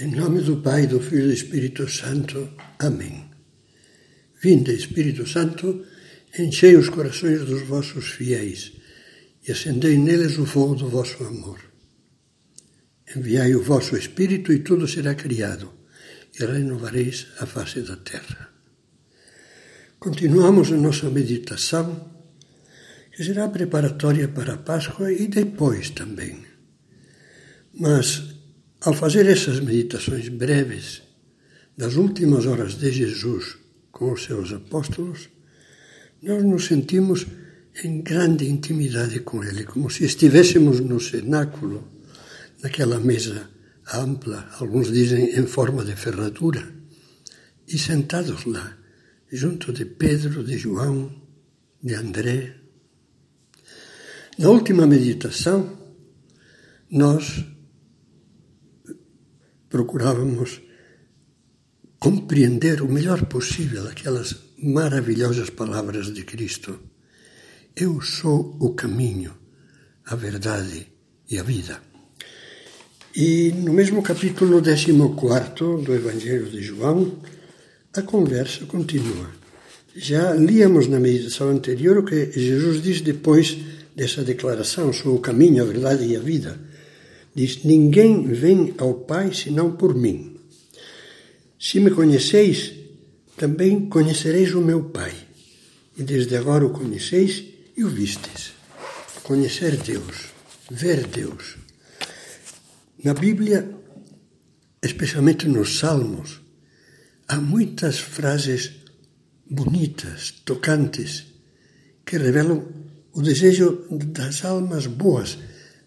Em nome do Pai, do Filho e do Espírito Santo. Amém. Vinde, Espírito Santo, enchei os corações dos vossos fiéis e acendei neles o fogo do vosso amor. Enviai o vosso Espírito e tudo será criado, e renovareis a face da terra. Continuamos a nossa meditação, que será preparatória para a Páscoa e depois também. Mas ao fazer essas meditações breves das últimas horas de Jesus com os seus apóstolos, nós nos sentimos em grande intimidade com Ele, como se estivéssemos no cenáculo, naquela mesa ampla, alguns dizem em forma de ferradura, e sentados lá, junto de Pedro, de João, de André. Na última meditação, nós procurávamos compreender o melhor possível aquelas maravilhosas palavras de Cristo. Eu sou o caminho, a verdade e a vida. E no mesmo capítulo 14 do Evangelho de João, a conversa continua. Já líamos na meditação anterior o que Jesus diz depois dessa declaração: sou o caminho, a verdade e a vida. Diz: Ninguém vem ao Pai senão por mim. Se me conheceis, também conhecereis o meu Pai. E desde agora o conheceis e o vistes. Conhecer Deus, ver Deus. Na Bíblia, especialmente nos Salmos, há muitas frases bonitas, tocantes, que revelam o desejo das almas boas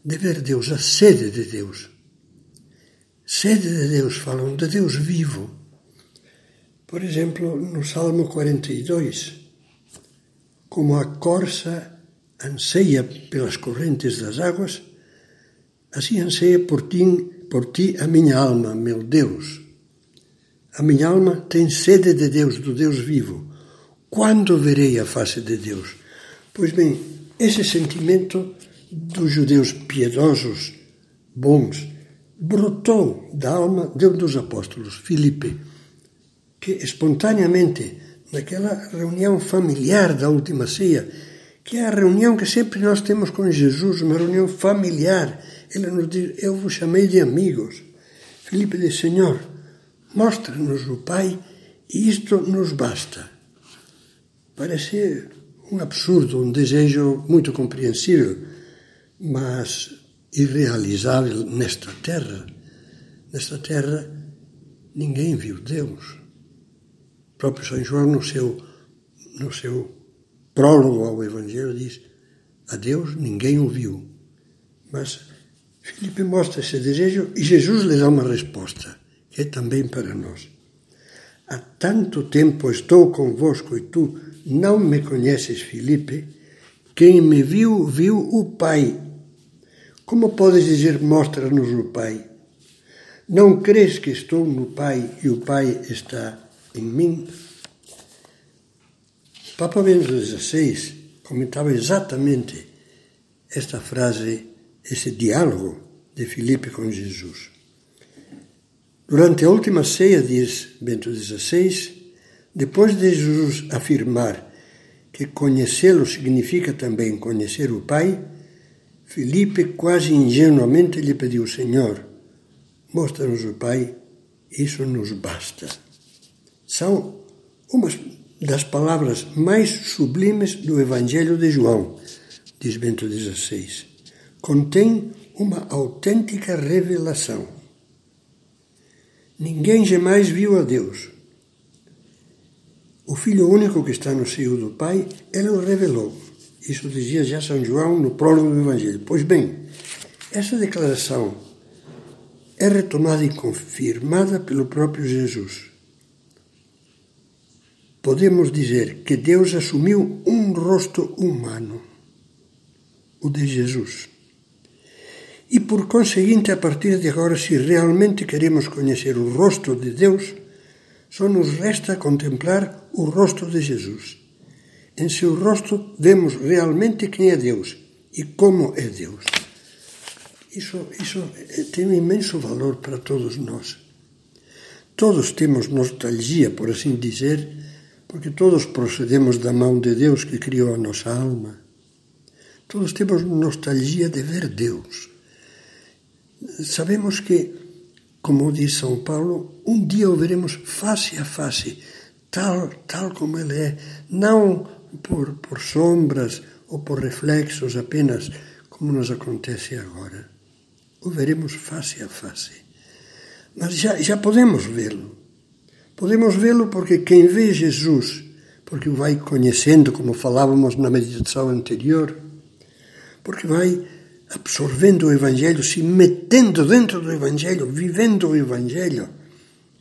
de ver Deus, a sede de Deus. Sede de Deus, falam de Deus vivo. Por exemplo, no Salmo 42, como a corça anseia pelas correntes das águas, assim anseia por ti, por ti a minha alma, meu Deus. A minha alma tem sede de Deus, do Deus vivo. Quando verei a face de Deus? Pois bem, esse sentimento dos judeus piedosos, bons, brotou da alma de um dos apóstolos, Filipe, que espontaneamente, naquela reunião familiar da última ceia, que é a reunião que sempre nós temos com Jesus, uma reunião familiar, ele nos diz: Eu vos chamei de amigos. Filipe diz: Senhor, mostra-nos o Pai e isto nos basta. Parece um absurdo, um desejo muito compreensível mas irrealizável nesta terra. Nesta terra ninguém viu Deus. O próprio São João, no seu, no seu prólogo ao Evangelho, diz: A Deus ninguém o viu. Mas Filipe mostra esse desejo e Jesus lhe dá uma resposta, que é também para nós. Há tanto tempo estou convosco e tu não me conheces, Filipe. Quem me viu, viu o Pai. Como podes dizer, mostra-nos o Pai? Não crês que estou no Pai e o Pai está em mim? Papa Bento XVI comentava exatamente esta frase, esse diálogo de Filipe com Jesus. Durante a última ceia, diz Bento XVI, depois de Jesus afirmar que conhecê-lo significa também conhecer o Pai, Filipe quase ingenuamente lhe pediu: Senhor, mostra-nos o Pai, isso nos basta. São umas das palavras mais sublimes do Evangelho de João, diz Bento XVI. Contém uma autêntica revelação. Ninguém jamais viu a Deus. O Filho único que está no seio do Pai, ele o revelou. Isso dizia já São João no prólogo do Evangelho. Pois bem, essa declaração é retomada e confirmada pelo próprio Jesus. Podemos dizer que Deus assumiu um rosto humano, o de Jesus. E por conseguinte, a partir de agora, se realmente queremos conhecer o rosto de Deus, só nos resta contemplar o rosto de Jesus em seu rosto vemos realmente quem é Deus e como é Deus. Isso, isso tem um imenso valor para todos nós. todos temos nostalgia, por assim dizer, porque todos procedemos da mão de Deus que criou a nossa alma. Todos temos nostalgia de ver Deus. Sabemos que, como diz São Paulo, um dia o veremos face a face, tal, tal como Ele é, não por, por sombras ou por reflexos apenas, como nos acontece agora. O veremos face a face. Mas já, já podemos vê-lo. Podemos vê-lo porque quem vê Jesus, porque o vai conhecendo, como falávamos na meditação anterior, porque vai absorvendo o Evangelho, se metendo dentro do Evangelho, vivendo o Evangelho,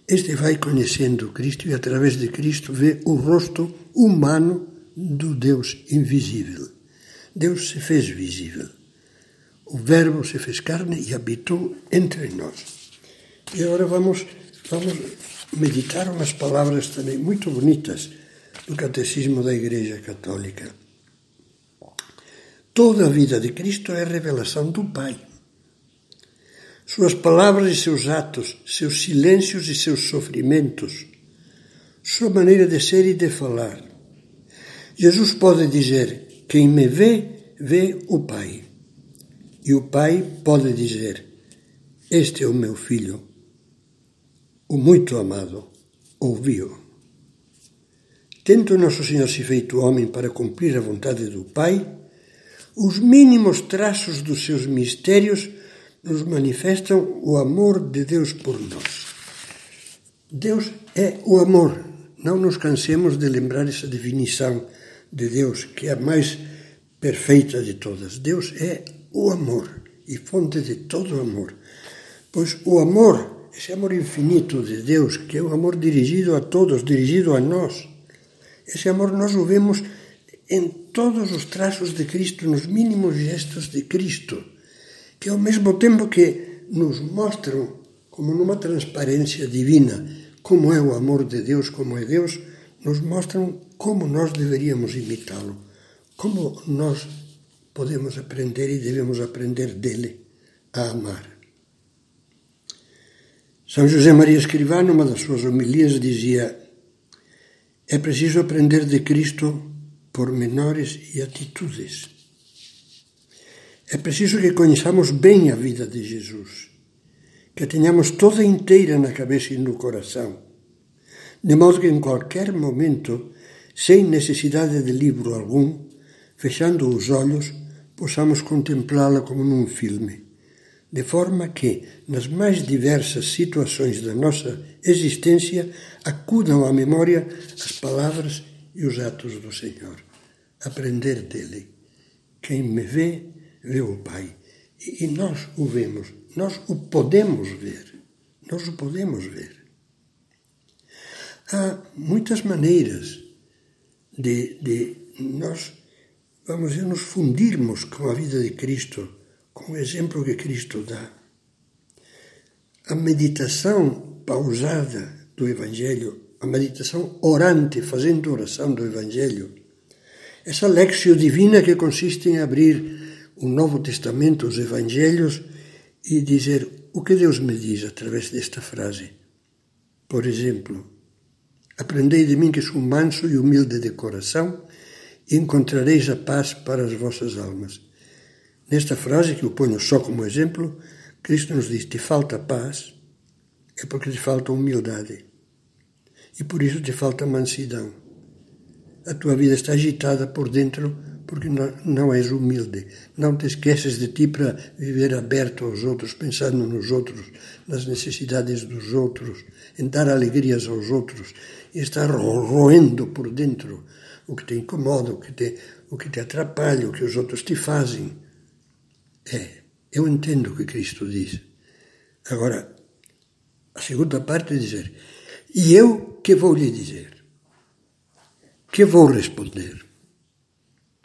este vai conhecendo Cristo e, através de Cristo, vê o rosto humano do Deus invisível. Deus se fez visível. O Verbo se fez carne e habitou entre nós. E agora vamos, vamos meditar umas palavras também muito bonitas do Catecismo da Igreja Católica. Toda a vida de Cristo é revelação do Pai. Suas palavras e seus atos, seus silêncios e seus sofrimentos, sua maneira de ser e de falar. Jesus pode dizer: Quem me vê, vê o Pai. E o Pai pode dizer: Este é o meu filho, o muito amado, ouviu. Tendo Nosso Senhor se feito homem para cumprir a vontade do Pai, os mínimos traços dos seus mistérios nos manifestam o amor de Deus por nós. Deus é o amor. Não nos cansemos de lembrar essa definição de Deus, que é a mais perfeita de todas. Deus é o amor e fonte de todo amor. Pois o amor, esse amor infinito de Deus, que é o amor dirigido a todos, dirigido a nós, esse amor nós o vemos em todos os traços de Cristo, nos mínimos gestos de Cristo, que ao mesmo tempo que nos mostram, como numa transparência divina, como é o amor de Deus, como é Deus, nos mostram como nós deveríamos imitá-lo, como nós podemos aprender e devemos aprender dele a amar. São José Maria Escrivá, numa das suas homilias, dizia: É preciso aprender de Cristo pormenores e atitudes. É preciso que conheçamos bem a vida de Jesus, que a tenhamos toda inteira na cabeça e no coração, de modo que em qualquer momento, sem necessidade de livro algum, fechando os olhos, possamos contemplá-la como num filme, de forma que, nas mais diversas situações da nossa existência, acudam à memória as palavras e os atos do Senhor. Aprender dele. Quem me vê, vê o Pai. E nós o vemos, nós o podemos ver. Nós o podemos ver. Há muitas maneiras de, de nós, vamos dizer, nos fundirmos com a vida de Cristo, com o exemplo que Cristo dá. A meditação pausada do Evangelho a meditação orante, fazendo oração do Evangelho. Essa lexio divina que consiste em abrir o Novo Testamento, os Evangelhos, e dizer o que Deus me diz através desta frase. Por exemplo, aprendei de mim que sou manso e humilde de coração e encontrareis a paz para as vossas almas. Nesta frase, que eu ponho só como exemplo, Cristo nos diz: te falta paz, é porque te falta humildade e por isso te falta mansidão. A tua vida está agitada por dentro porque não, és humilde. Não te esqueces de ti para viver aberto aos outros, pensando nos outros, nas necessidades dos outros, em dar alegrias aos outros e estar roendo por dentro o que te incomoda, o que te, o que te atrapalha, o que os outros te fazem. É, eu entendo o que Cristo diz. Agora, a segunda parte é dizer: e eu que vou lhe dizer? Que vou responder?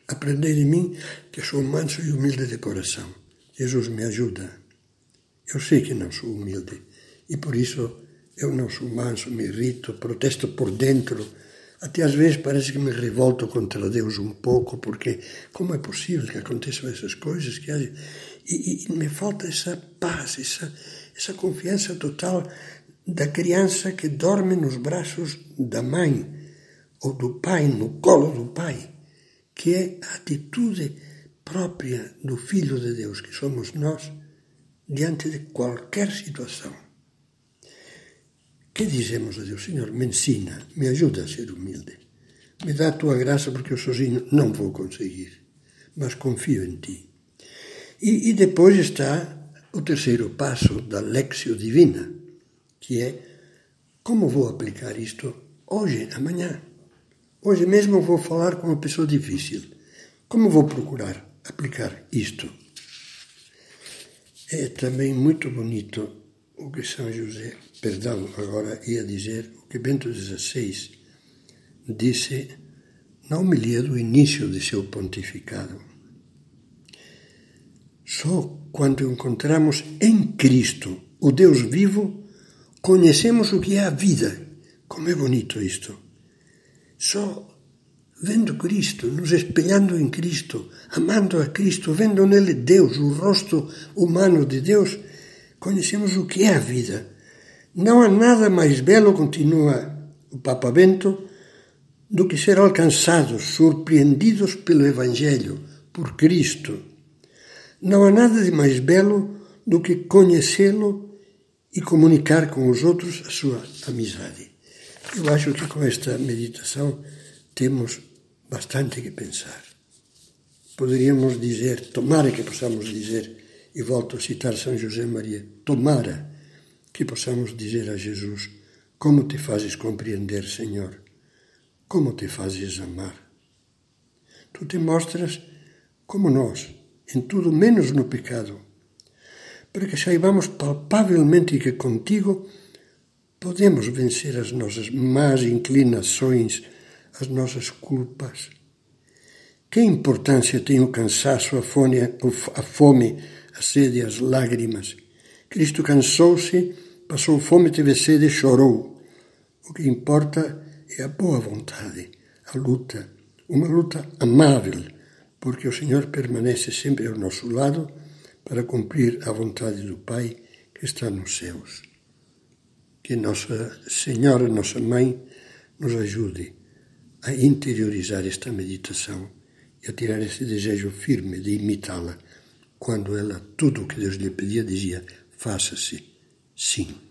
Aprendei de mim que sou manso e humilde de coração. Jesus me ajuda. Eu sei que não sou humilde e por isso eu não sou manso, me irrito, protesto por dentro. Até às vezes parece que me revolto contra Deus um pouco, porque como é possível que aconteçam essas coisas? Que e, e, me falta essa paz, essa, essa confiança total da criança que dorme nos braços da mãe ou do pai, no colo do pai, que é a atitude própria do Filho de Deus, que somos nós, diante de qualquer situação. Que dizemos a Deus? Senhor, me ensina, me ajuda a ser humilde. Me dá a tua graça porque eu sozinho não vou conseguir, mas confio em ti. E, e depois está o terceiro passo da Lexio Divina, que é como vou aplicar isto hoje, amanhã. Hoje mesmo vou falar com uma pessoa difícil. Como vou procurar aplicar isto? É também muito bonito o que São José, perdão, agora ia dizer, o que Bento XVI disse na homilia do início de seu pontificado. Só quando encontramos em Cristo o Deus vivo, conhecemos o que é a vida. Como é bonito isto! Só vendo Cristo, nos espelhando em Cristo, amando a Cristo, vendo nele Deus, o rosto humano de Deus, conhecemos o que é a vida. Não há nada mais belo, continua o Papa Bento, do que ser alcançados, surpreendidos pelo Evangelho, por Cristo. Não há nada de mais belo do que conhecê-lo e comunicar com os outros a sua amizade. Eu acho que com esta meditação temos bastante que pensar. Poderíamos dizer, tomara que possamos dizer, e volto a citar São José Maria, tomara que possamos dizer a Jesus: Como te fazes compreender, Senhor? Como te fazes amar? Tu te mostras como nós, em tudo menos no pecado, para que saibamos palpavelmente que contigo podemos vencer as nossas más inclinações, as nossas culpas. Que importância tem o cansaço, a fome, a, fome, a sede, as lágrimas? Cristo cansou-se, passou fome, teve sede e chorou. O que importa é a boa vontade, a luta, uma luta amável, porque o Senhor permanece sempre ao nosso lado para cumprir a vontade do Pai que está nos céus que Nossa Senhora, Nossa Mãe, nos ajude a interiorizar esta meditação e a tirar esse desejo firme de imitá-la quando ela, tudo o que Deus lhe pedia, dizia: faça-se sim.